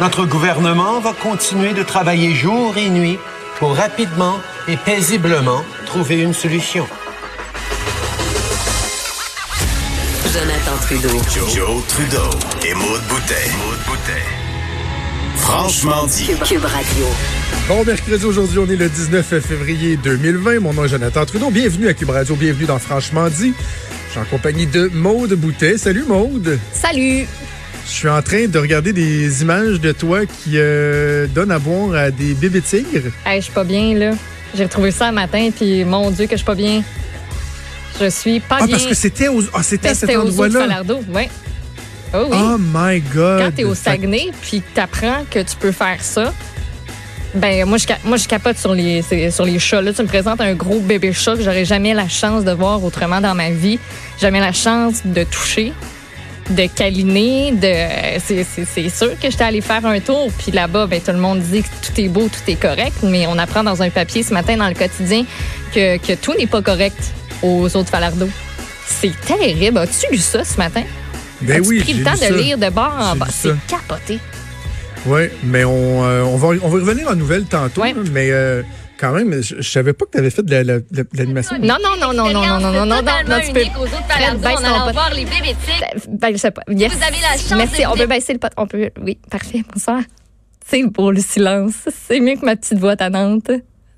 Notre gouvernement va continuer de travailler jour et nuit pour rapidement et paisiblement trouver une solution. Jonathan Trudeau. Joe, Trudeau et Maude Boutet. Franchement dit. Cube Radio. Bon mercredi, aujourd'hui, on est le 19 février 2020. Mon nom est Jonathan Trudeau. Bienvenue à Cube Radio, bienvenue dans Franchement dit. Je suis en compagnie de Maude Boutet. Salut Maude. Salut! Je suis en train de regarder des images de toi qui euh, donnent à boire à des bébés tigres. Hey, je suis pas bien, là. J'ai retrouvé ça un matin, puis mon Dieu, que je suis pas bien. Je suis pas Ah, bien. parce que c'était aux- ah, c'était à cet endroit-là. Oui. Oh oui. Oh my God. Quand t'es au Saguenay, puis que t'apprends que tu peux faire ça, ben moi je, moi, je capote sur les, sur les chats. Là, tu me présentes un gros bébé chat que j'aurais jamais la chance de voir autrement dans ma vie. Jamais la chance de toucher, de câliner. De, c'est, sûr que j'étais allée faire un tour. Puis là-bas, ben, tout le monde dit que tout est beau, tout est correct. Mais on apprend dans un papier ce matin dans le quotidien que, que tout n'est pas correct aux autres Falardeau. C'est terrible. As-tu lu ça ce matin? Ben As-tu oui, pris le temps de ça. lire de bord en bas? C'est capoté. Oui, mais on, euh, on, va, on va revenir en nouvelles tantôt. Ouais. mais euh, quand même, je, je savais pas que tu avais fait de la- la- de la- de l'animation. Non, non, non, non, non, non, non, non, non, non, non, tu peux. aux autres Fred, baisse ton pot. voir les bébés tigres. Ben, je sais pas. Yes. Vous avez la chance Merci. de On peut baisser le pot. On peut. Oui, parfait. Bonsoir. C'est beau le silence. C'est mieux que ma petite voix tannante.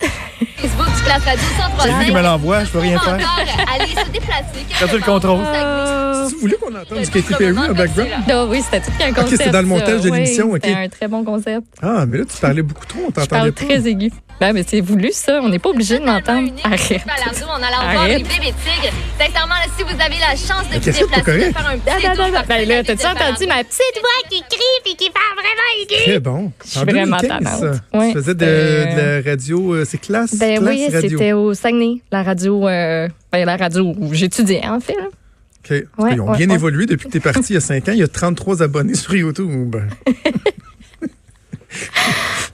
Facebook du Classe Radio C'est lui qui me 103.5. l'envoie, je peux rien Encore, faire. allez se déplacer. Le contrôle. Euh, Si vous voulez qu'on entende du Katy Perry en background? non, oui, c'était tout Ok, concept. c'est dans le montage de Oui, l'émission, ok. C'était un très bon concept. Ah, mais là, tu parlais beaucoup trop, on Je t'entendait parle pas. très aigu. Ben, mais c'est voulu, ça. On n'est pas obligé de m'entendre. Arrête. Allant voir Arrête. les bébés tigres. Sincèrement, là, si vous avez la chance de vous déplacer, de faire un petit tour. Ben là, t'as-tu entendu ma petite voix qui crie puis qui parle vraiment aigu? Très bon. Je suis En vraiment 2015, tannante. ça. Ouais, tu faisais de, c'était- de la radio, euh, c'est classe, Ben classe oui, radio. c'était au Saguenay, la radio, euh, ben, la radio où j'étudiais, en fait. là. OK. Ouais, Ils ont ouais, bien ouais. évolué depuis que tu es parti il y a 5 ans. Il y a 33 abonnés sur YouTube.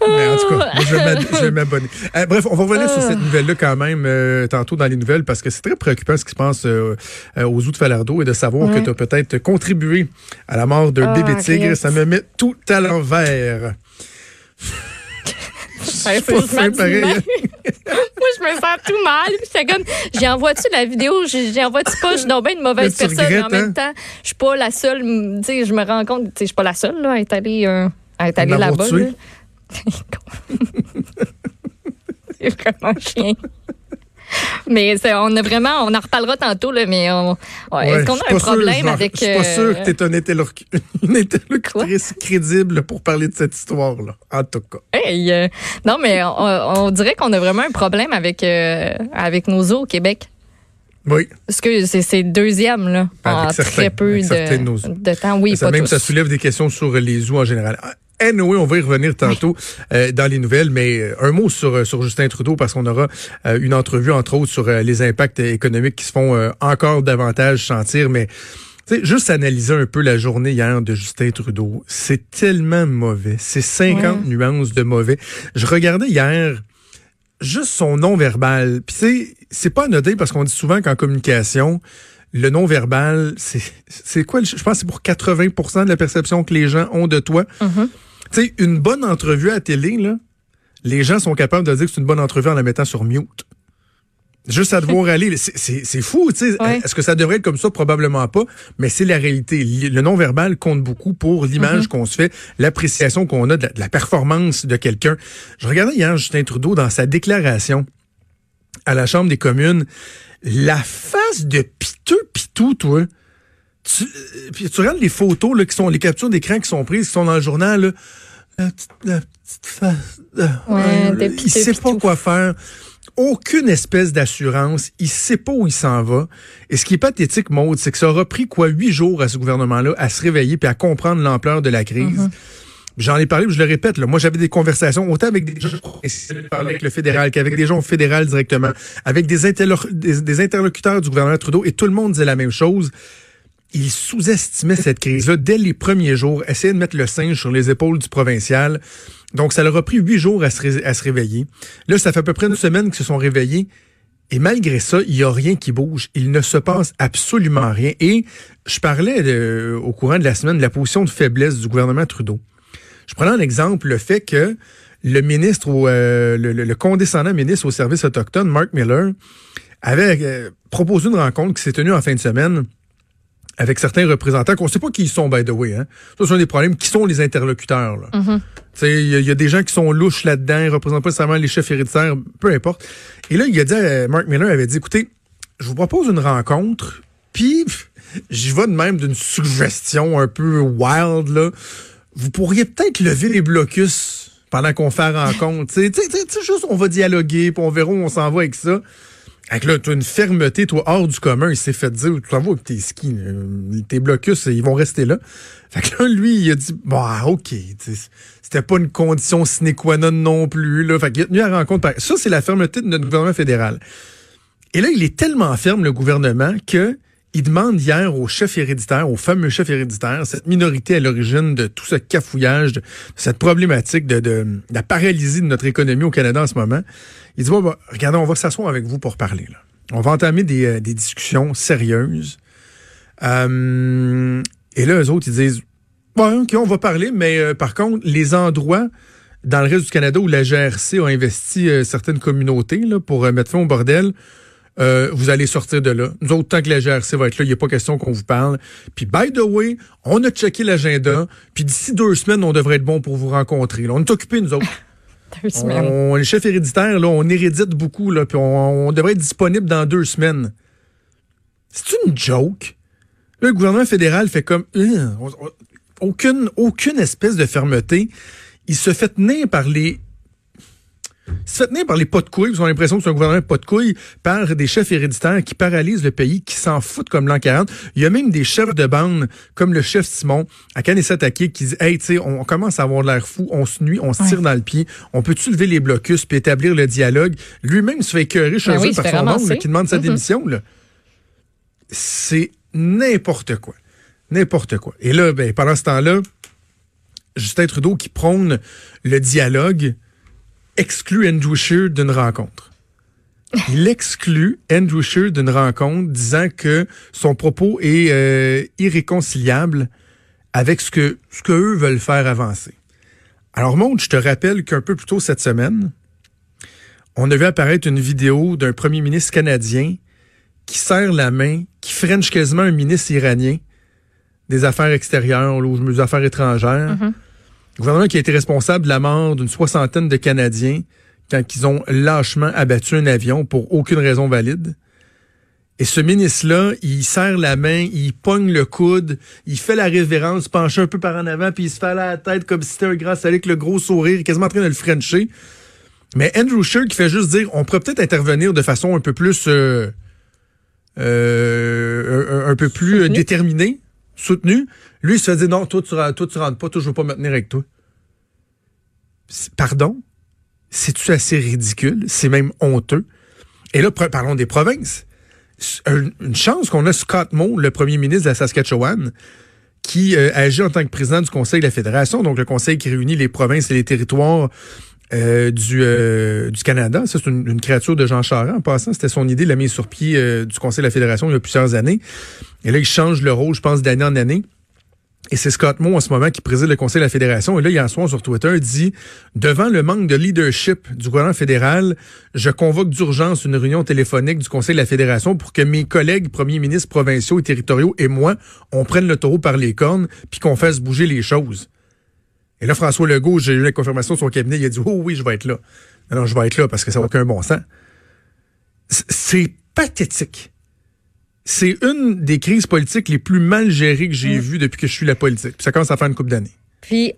Mais en tout cas, moi, je vais m'abonner. Euh, bref, on va revenir sur cette nouvelle-là quand même euh, tantôt dans les nouvelles parce que c'est très préoccupant ce qui se passe euh, euh, aux outils de Falardeau et de savoir que tu as peut-être contribué à la mort d'un Ah, bébé tigre. arrête. Ça me met tout à l'envers. Ouais, c'est pareil, hein. Moi, je me sens tout mal. Puis J'étais comme, j'y envoie-tu la vidéo? J'y j'y envoie-tu pas? Je suis donc bien une mauvaise personne. mais en regrettes, même temps, je suis pas la seule. Tu sais, je me rends compte, tu sais, je suis pas la seule là, à être allée, euh, à être l'avoir là-bas. c'est vraiment chien. Mais on a vraiment, on en reparlera tantôt, là, mais on, ouais, est-ce qu'on a un sûr, problème avec. Je suis pas euh, sûr que tu es un une interlocutrice crédible pour parler de cette histoire-là. En tout cas. Hey, euh, non, mais on, on dirait qu'on a vraiment un problème avec, euh, avec nos eaux au Québec. Oui. Parce que c'est c'est deuxième, là, Avec en certains, très peu de de, temps. Oui, ça pas même tous. ça soulève des questions sur les zoos en général. Anyway, on va y revenir tantôt euh, dans les nouvelles, mais euh, un mot sur, euh, sur Justin Trudeau parce qu'on aura euh, une entrevue, entre autres, sur euh, les impacts économiques qui se font euh, encore davantage sentir. Mais tu sais, juste analyser un peu la journée hier de Justin Trudeau, c'est tellement mauvais. C'est 50 nuances de mauvais. Je regardais hier juste son non-verbal. Puis sais, c'est pas anodin parce qu'on dit souvent qu'en communication, le non-verbal, c'est c'est quoi? Je pense que c'est pour 80% de la perception que les gens ont de toi. Mm-hmm. Tu sais, une bonne entrevue à la télé, là, les gens sont capables de dire que c'est une bonne entrevue en la mettant sur mute. Juste à devoir aller. C'est- fou, tu sais. Ouais. Est-ce que ça devrait être comme ça? Probablement pas. Mais c'est la réalité. Le non-verbal compte beaucoup pour l'image qu'on se fait, l'appréciation qu'on a de la, de la performance de quelqu'un. Je regardais hier Justin Trudeau dans sa déclaration à la Chambre des communes. La face de piteux pitou, toi. Tu, euh, puis tu regardes les photos, là, qui sont, les captures d'écran qui sont prises, qui sont dans le journal, là. La petite, la petite face. Ouais, là, de il sait pas quoi faire. Aucune espèce d'assurance. Il sait pas où il s'en va. Et ce qui est pathétique, Maude, c'est que ça aura pris quoi huit jours à ce gouvernement-là à se réveiller puis à comprendre l'ampleur de la crise. J'en ai parlé, je le répète, là, moi j'avais des conversations autant avec des gens avec le fédéral qu'avec des gens au fédéral directement, avec des, interlo- des, des interlocuteurs du gouvernement Trudeau, et tout le monde disait la même chose. Ils sous-estimaient cette crise-là dès les premiers jours, essayaient de mettre le singe sur les épaules du provincial. Donc, ça leur a pris huit jours à se, réveiller. Là, ça fait à peu près une semaine qu'ils se sont réveillés. Et malgré ça, il n'y a rien qui bouge. Il ne se passe absolument rien. Et je parlais au courant de la semaine de la position de faiblesse du gouvernement Trudeau. Je prenais en exemple le fait que le ministre, euh, le, condescendant ministre au service autochtone, Mark Miller, avait euh, proposé une rencontre qui s'est tenue en fin de semaine avec certains représentants qu'on ne sait pas qui ils sont, by the way. Hein. Ça, c'est un des problèmes. Qui sont les interlocuteurs? sais, Il y, a- il y a des gens qui sont louches là-dedans, ils représentent pas nécessairement les chefs héréditaires, peu importe. Et là, il a dit, euh, Mark Miller avait dit, écoutez, je vous propose une rencontre, puis j'y vais de même d'une suggestion un peu wild, là. Vous pourriez peut-être lever les blocus pendant qu'on fait la rencontre. Tu sais, juste, on va dialoguer, puis on verra où on s'en va avec ça. Avec là, tu as une fermeté, toi, hors du commun. Il s'est fait dire, tu vas avec tes skis, tes blocus, ils vont rester là. Fait que là, lui, il a dit, bon, ah, OK, c'était pas une condition sine qua non non plus, là. Fait qu'il a tenu à la rencontre. Ça, c'est la fermeté de notre gouvernement fédéral. Et là, il est tellement ferme, le gouvernement, que il demande hier au chef héréditaire, au fameux chef héréditaire, cette minorité à l'origine de tout ce cafouillage, de cette problématique de, la paralysie de notre économie au Canada en ce moment. Il dit, bon, regardez, on va s'asseoir avec vous pour parler. On va entamer des, euh, discussions sérieuses. Euh, et là, eux autres, ils disent, ouais, OK, on va parler, mais euh, par contre, les endroits dans le reste du Canada où la GRC a investi certaines communautés pour mettre fin au bordel, euh, vous allez sortir de là. Nous autres, tant que la GRC va être là, il n'y a pas question qu'on vous parle. Puis, by the way, on a checké l'agenda, puis d'ici deux semaines, on devrait être bon pour vous rencontrer. Là, on est occupés, nous autres. Deux semaines. On, les chefs héréditaires, là, on hérédite beaucoup, là, puis on, on devrait être disponible dans deux semaines. C'est une joke. Là, le gouvernement fédéral fait comme euh, on- on- aucune, aucune espèce de fermeté. Il se fait tenir par les. Se fait tenir par les pas de couilles, ils ont l'impression que c'est un gouvernement pas de couilles, par des chefs héréditaires qui paralysent le pays, qui s'en foutent comme l'an 40. Il y a même des chefs de bande, comme le chef Simon, à Kanesatake, qui dit Hey, tu sais, on commence à avoir l'air fou, on se nuit, on se tire dans le pied, on peut-tu lever les blocus puis établir le dialogue? Lui-même se fait écœurer chez Ben oui, par son oncle qui demande sa Mhm. démission. là. C'est n'importe quoi. N'importe quoi. Et là, ben, pendant ce temps-là, Justin Trudeau qui prône le dialogue exclut Andrew Scheer d'une rencontre. Il exclut Andrew Scheer d'une rencontre disant que son propos est euh, irréconciliable avec ce que, eux veulent faire avancer. Alors, Maud, je te rappelle qu'un peu plus tôt cette semaine, on a vu apparaître une vidéo d'un premier ministre canadien qui serre la main, qui french quasiment un ministre iranien des affaires extérieures ou des affaires étrangères. Le gouvernement qui a été responsable de la mort d'une soixantaine de Canadiens quand ils ont lâchement abattu un avion pour aucune raison valide. Et ce ministre-là, il serre la main, il pogne le coude, il fait la révérence, penche un peu par en avant, puis il se fait à la tête comme si c'était un grand avec le gros sourire, quasiment en train de le frencher. Mais Andrew Scheer qui fait juste dire, on pourrait peut-être intervenir de façon un peu plus, euh, euh, un, un peu plus déterminée, soutenue. Lui, il se fait dire, non, toi, tu, toi, rentres pas, toi, je veux pas me tenir avec toi. Pardon? C'est-tu assez ridicule? C'est même honteux? Et là, parlons des provinces. Une chance qu'on a Scott Moe, le premier ministre de la Saskatchewan, qui euh, agit en tant que président du Conseil de la Fédération, donc le Conseil qui réunit les provinces et les territoires euh, du, euh, du Canada. Ça, c'est une, créature de Jean Charest. En passant, c'était son idée, la mise sur pied du Conseil de la Fédération il y a plusieurs années. Et là, il change le rôle, je pense, d'année en année. Et c'est Scott Moe en ce moment qui préside le Conseil de la Fédération. Et là, hier soir sur Twitter, dit Devant le manque de leadership du gouvernement fédéral, je convoque d'urgence une réunion téléphonique du Conseil de la Fédération pour que mes collègues premiers ministres provinciaux et territoriaux et moi, on prenne le taureau par les cornes puis qu'on fasse bouger les choses. Et là, François Legault, j'ai eu la confirmation de son cabinet, il a dit Oh oui, je vais être là. Non, non, je vais être là parce que ça n'a aucun bon sens. C'est pathétique. C'est une des crises politiques les plus mal gérées que j'ai vues depuis que je suis la politique. Puis ça commence à faire une couple d'années. Puis,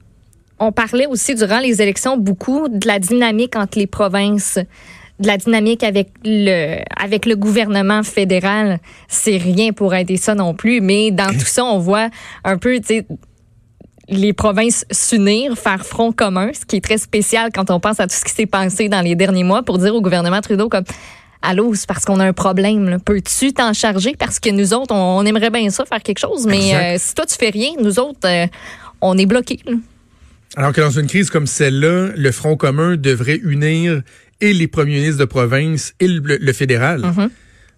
on parlait aussi durant les élections beaucoup de la dynamique entre les provinces, de la dynamique avec le, avec le gouvernement fédéral. C'est rien pour aider ça non plus, mais dans tout ça, on voit un peu, les provinces s'unir, faire front commun, ce qui est très spécial quand on pense à tout ce qui s'est passé dans les derniers mois pour dire au gouvernement Trudeau comme Allô, c'est parce qu'on a un problème. là. Peux-tu t'en charger? Parce que nous autres, on, on aimerait bien ça, faire quelque chose, mais euh, si toi, tu fais rien, nous autres, euh, on est bloqués. là. Alors que dans une crise comme celle-là, le Front commun devrait unir et les premiers ministres de province et le, le fédéral.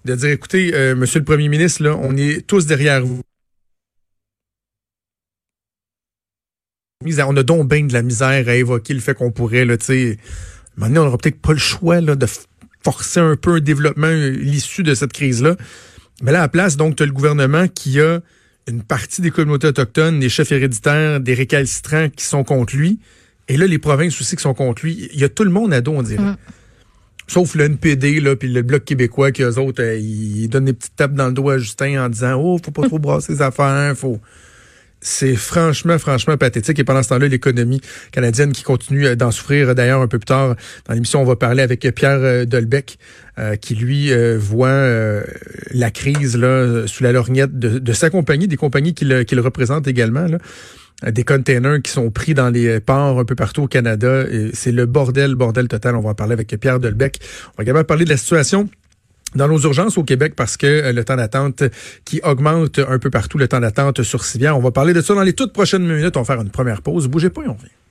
De dire, écoutez, euh, monsieur le premier ministre, là, on est tous derrière vous. On a donc bien de la misère à évoquer le fait qu'on pourrait, là, tu sais, maintenant, on n'aura peut-être pas le choix là, de forcer un peu un développement, l'issue de cette crise-là. Mais là, à la place, donc, tu as le gouvernement qui a une partie des communautés autochtones, des chefs héréditaires, des récalcitrants qui sont contre lui. Et là, les provinces aussi qui sont contre lui. Il y a tout le monde à dos, on dirait. Mm. Sauf le NPD, là, puis le Bloc québécois, qui eux autres, euh, ils donnent des petites tapes dans le dos à Justin en disant Oh, faut pas trop brasser les affaires, faut. C'est franchement, franchement pathétique. Et pendant ce temps-là, l'économie canadienne qui continue euh, d'en souffrir. D'ailleurs, un peu plus tard dans l'émission, on va parler avec Pierre euh, Dolbec, euh, qui lui euh, voit euh, la crise là sous la lorgnette de, sa compagnie, des compagnies qu'il représente également. Des containers qui sont pris dans les ports un peu partout au Canada. C'est le bordel, bordel total. On va en parler avec Pierre Dolbec. On va également parler de la situation dans nos urgences au Québec parce que le temps d'attente qui augmente un peu partout, le temps d'attente sur Civière. On va parler de ça dans les toutes prochaines minutes. On va faire une première pause. Bougez pas et on revient.